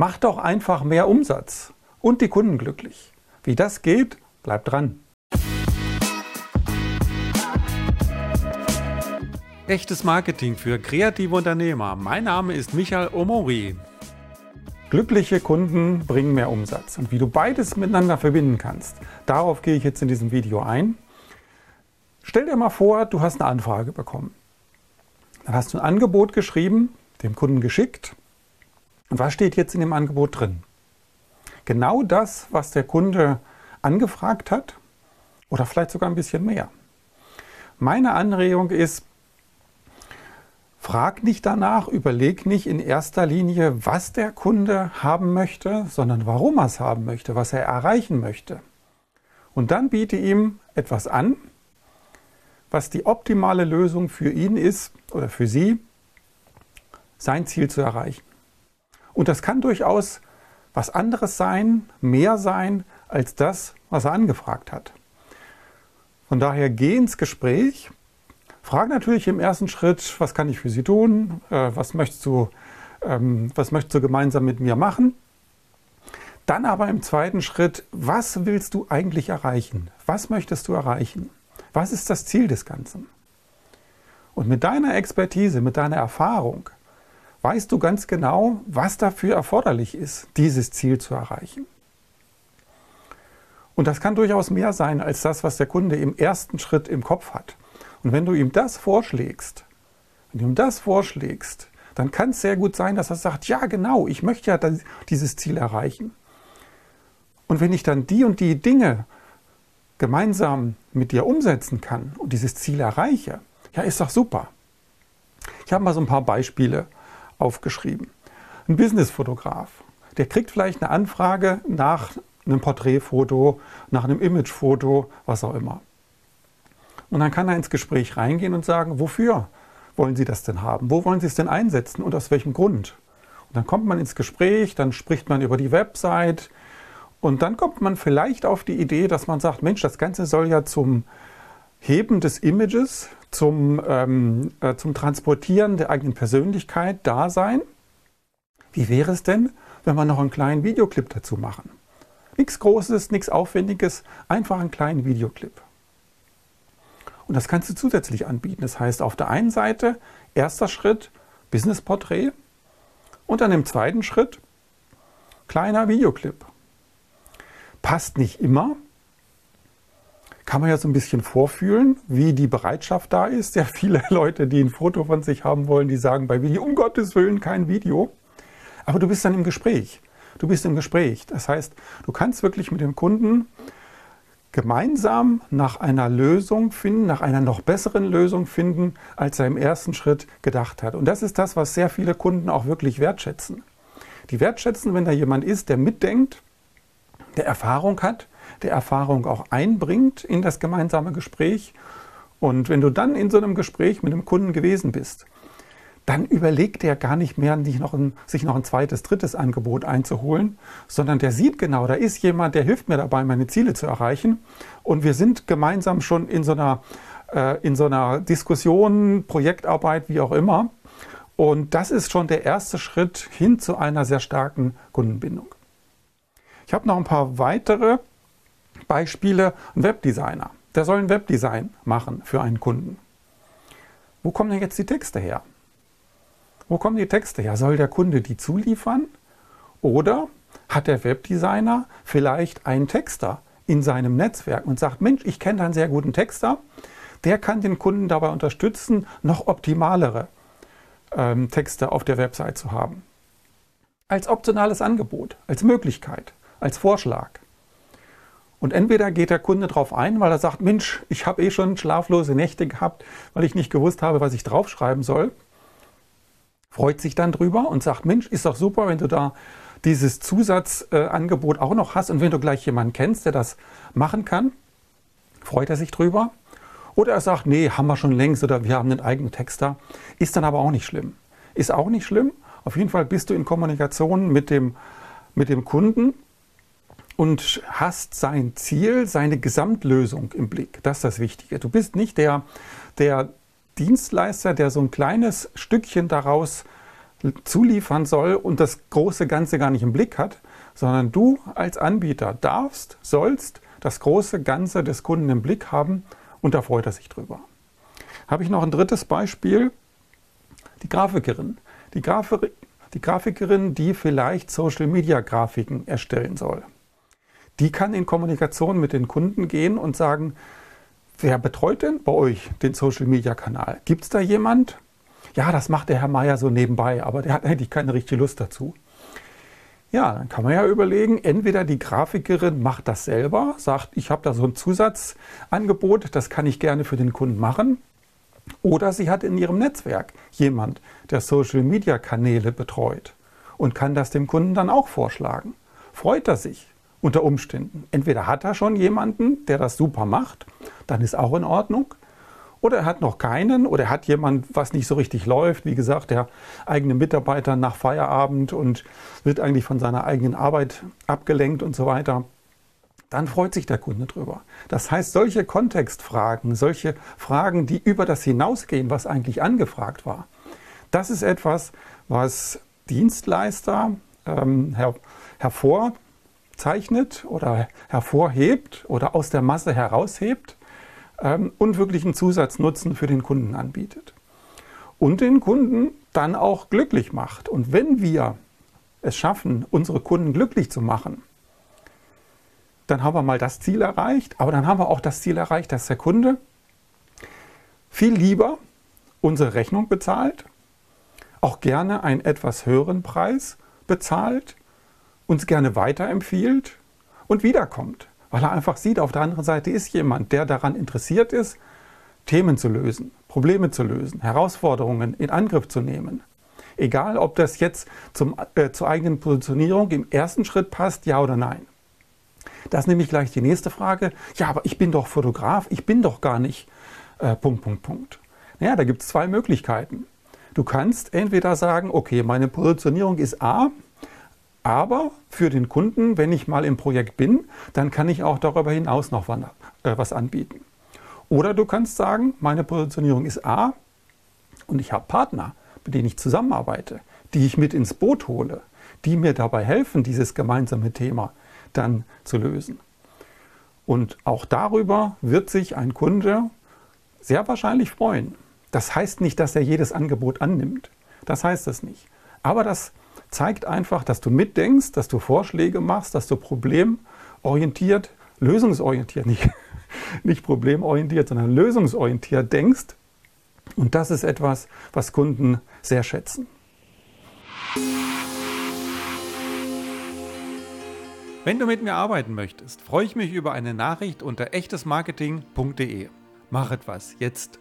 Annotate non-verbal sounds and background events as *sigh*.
Mach doch einfach mehr Umsatz und die Kunden glücklich. Wie das geht, bleibt dran. Echtes Marketing für kreative Unternehmer. Mein Name ist Michael Omori. Glückliche Kunden bringen mehr Umsatz. Und wie du beides miteinander verbinden kannst, darauf gehe ich jetzt in diesem Video ein. Stell dir mal vor, du hast eine Anfrage bekommen. Dann hast du ein Angebot geschrieben, dem Kunden geschickt. Was steht jetzt in dem Angebot drin? Genau das, was der Kunde angefragt hat oder vielleicht sogar ein bisschen mehr. Meine Anregung ist, frag nicht danach, überleg nicht in erster Linie, was der Kunde haben möchte, sondern warum er es haben möchte, was er erreichen möchte. Und dann biete ihm etwas an, was die optimale Lösung für ihn ist oder für sie, sein Ziel zu erreichen. Und das kann durchaus was anderes sein, mehr sein als das, was er angefragt hat. Von daher geh ins Gespräch, frag natürlich im ersten Schritt, was kann ich für Sie tun, äh, was, möchtest du, ähm, was möchtest du gemeinsam mit mir machen. Dann aber im zweiten Schritt, was willst du eigentlich erreichen? Was möchtest du erreichen? Was ist das Ziel des Ganzen? Und mit deiner Expertise, mit deiner Erfahrung, weißt du ganz genau, was dafür erforderlich ist, dieses Ziel zu erreichen. Und das kann durchaus mehr sein als das, was der Kunde im ersten Schritt im Kopf hat. Und wenn du ihm das vorschlägst, wenn du ihm das vorschlägst, dann kann es sehr gut sein, dass er sagt, ja genau, ich möchte ja dieses Ziel erreichen. Und wenn ich dann die und die Dinge gemeinsam mit dir umsetzen kann und dieses Ziel erreiche, ja, ist doch super. Ich habe mal so ein paar Beispiele aufgeschrieben. Ein Businessfotograf, der kriegt vielleicht eine Anfrage nach einem Porträtfoto, nach einem Imagefoto, was auch immer. Und dann kann er ins Gespräch reingehen und sagen, wofür wollen Sie das denn haben? Wo wollen Sie es denn einsetzen und aus welchem Grund? Und dann kommt man ins Gespräch, dann spricht man über die Website und dann kommt man vielleicht auf die Idee, dass man sagt, Mensch, das Ganze soll ja zum Heben des Images, zum, ähm, äh, zum Transportieren der eigenen Persönlichkeit da sein. Wie wäre es denn, wenn wir noch einen kleinen Videoclip dazu machen? Nichts Großes, nichts Aufwendiges, einfach einen kleinen Videoclip. Und das kannst du zusätzlich anbieten. Das heißt, auf der einen Seite, erster Schritt, Business-Porträt und dann im zweiten Schritt, kleiner Videoclip. Passt nicht immer, kann man ja so ein bisschen vorfühlen, wie die Bereitschaft da ist. Ja, viele *laughs* Leute, die ein Foto von sich haben wollen, die sagen bei Video, um Gottes Willen kein Video. Aber du bist dann im Gespräch. Du bist im Gespräch. Das heißt, du kannst wirklich mit dem Kunden gemeinsam nach einer Lösung finden, nach einer noch besseren Lösung finden, als er im ersten Schritt gedacht hat. Und das ist das, was sehr viele Kunden auch wirklich wertschätzen. Die wertschätzen, wenn da jemand ist, der mitdenkt, der Erfahrung hat, der Erfahrung auch einbringt in das gemeinsame Gespräch. Und wenn du dann in so einem Gespräch mit einem Kunden gewesen bist, dann überlegt er gar nicht mehr, nicht noch ein, sich noch ein zweites, drittes Angebot einzuholen, sondern der sieht genau, da ist jemand, der hilft mir dabei, meine Ziele zu erreichen. Und wir sind gemeinsam schon in so einer, äh, in so einer Diskussion, Projektarbeit, wie auch immer. Und das ist schon der erste Schritt hin zu einer sehr starken Kundenbindung. Ich habe noch ein paar weitere Beispiele, ein Webdesigner. Der soll ein Webdesign machen für einen Kunden. Wo kommen denn jetzt die Texte her? Wo kommen die Texte her? Soll der Kunde die zuliefern? Oder hat der Webdesigner vielleicht einen Texter in seinem Netzwerk und sagt, Mensch, ich kenne einen sehr guten Texter, der kann den Kunden dabei unterstützen, noch optimalere ähm, Texte auf der Website zu haben. Als optionales Angebot, als Möglichkeit, als Vorschlag. Und entweder geht der Kunde darauf ein, weil er sagt, Mensch, ich habe eh schon schlaflose Nächte gehabt, weil ich nicht gewusst habe, was ich draufschreiben soll. Freut sich dann drüber und sagt, Mensch, ist doch super, wenn du da dieses Zusatzangebot äh, auch noch hast und wenn du gleich jemanden kennst, der das machen kann, freut er sich drüber. Oder er sagt, nee, haben wir schon längst oder wir haben einen eigenen Texter. Ist dann aber auch nicht schlimm. Ist auch nicht schlimm. Auf jeden Fall bist du in Kommunikation mit dem, mit dem Kunden und hast sein Ziel, seine Gesamtlösung im Blick. Das ist das Wichtige. Du bist nicht der, der Dienstleister, der so ein kleines Stückchen daraus zuliefern soll und das große Ganze gar nicht im Blick hat, sondern du als Anbieter darfst, sollst das große Ganze des Kunden im Blick haben und da freut er sich drüber. Habe ich noch ein drittes Beispiel, die Grafikerin. Die, Grafik, die Grafikerin, die vielleicht Social-Media-Grafiken erstellen soll. Die kann in Kommunikation mit den Kunden gehen und sagen, wer betreut denn bei euch den Social-Media-Kanal? Gibt es da jemand? Ja, das macht der Herr Meier so nebenbei, aber der hat eigentlich keine richtige Lust dazu. Ja, dann kann man ja überlegen, entweder die Grafikerin macht das selber, sagt, ich habe da so ein Zusatzangebot, das kann ich gerne für den Kunden machen. Oder sie hat in ihrem Netzwerk jemand, der Social-Media-Kanäle betreut und kann das dem Kunden dann auch vorschlagen. Freut er sich unter Umständen. Entweder hat er schon jemanden, der das super macht, dann ist auch in Ordnung. Oder er hat noch keinen oder er hat jemand, was nicht so richtig läuft. Wie gesagt, der eigene Mitarbeiter nach Feierabend und wird eigentlich von seiner eigenen Arbeit abgelenkt und so weiter. Dann freut sich der Kunde drüber. Das heißt, solche Kontextfragen, solche Fragen, die über das hinausgehen, was eigentlich angefragt war, das ist etwas, was Dienstleister ähm, her hervorzeichnet oder hervorhebt oder aus der Masse heraushebt ähm, und wirklich einen Zusatznutzen für den Kunden anbietet. Und den Kunden dann auch glücklich macht. Und wenn wir es schaffen, unsere Kunden glücklich zu machen, dann haben wir mal das Ziel erreicht, aber dann haben wir auch das Ziel erreicht, dass der Kunde viel lieber unsere Rechnung bezahlt, auch gerne einen etwas höheren Preis bezahlt, uns gerne weiterempfiehlt und wiederkommt weil er einfach sieht, auf der anderen Seite ist jemand, der daran interessiert ist, Themen zu lösen, Probleme zu lösen, Herausforderungen in Angriff zu nehmen. Egal, ob das jetzt zum, äh, zur eigenen Positionierung im ersten Schritt passt, ja oder nein. Das ist nämlich gleich die nächste Frage. Ja, aber ich bin doch Fotograf, ich bin doch gar nicht äh, Punkt, Punkt, Punkt. Naja, da gibt es zwei Möglichkeiten. Du kannst entweder sagen, okay, meine Positionierung ist A, aber für den Kunden, wenn ich mal im Projekt bin, dann kann ich auch darüber hinaus noch äh, was anbieten. Oder du kannst sagen, meine Positionierung ist A und ich habe Partner, mit denen ich zusammenarbeite, die ich mit ins Boot hole, die mir dabei helfen, dieses gemeinsame Thema dann zu lösen. Und auch darüber wird sich ein Kunde sehr wahrscheinlich freuen. Das heißt nicht, dass er jedes Angebot annimmt. Das heißt es nicht. Aber das zeigt einfach, dass du mitdenkst, dass du Vorschläge machst, dass du problemorientiert, lösungsorientiert, nicht, *laughs* nicht problemorientiert, sondern lösungsorientiert denkst. Und das ist etwas, was Kunden sehr schätzen. Wenn du mit mir arbeiten möchtest, freue ich mich über eine Nachricht unter echtesmarketing.de. Mach etwas jetzt.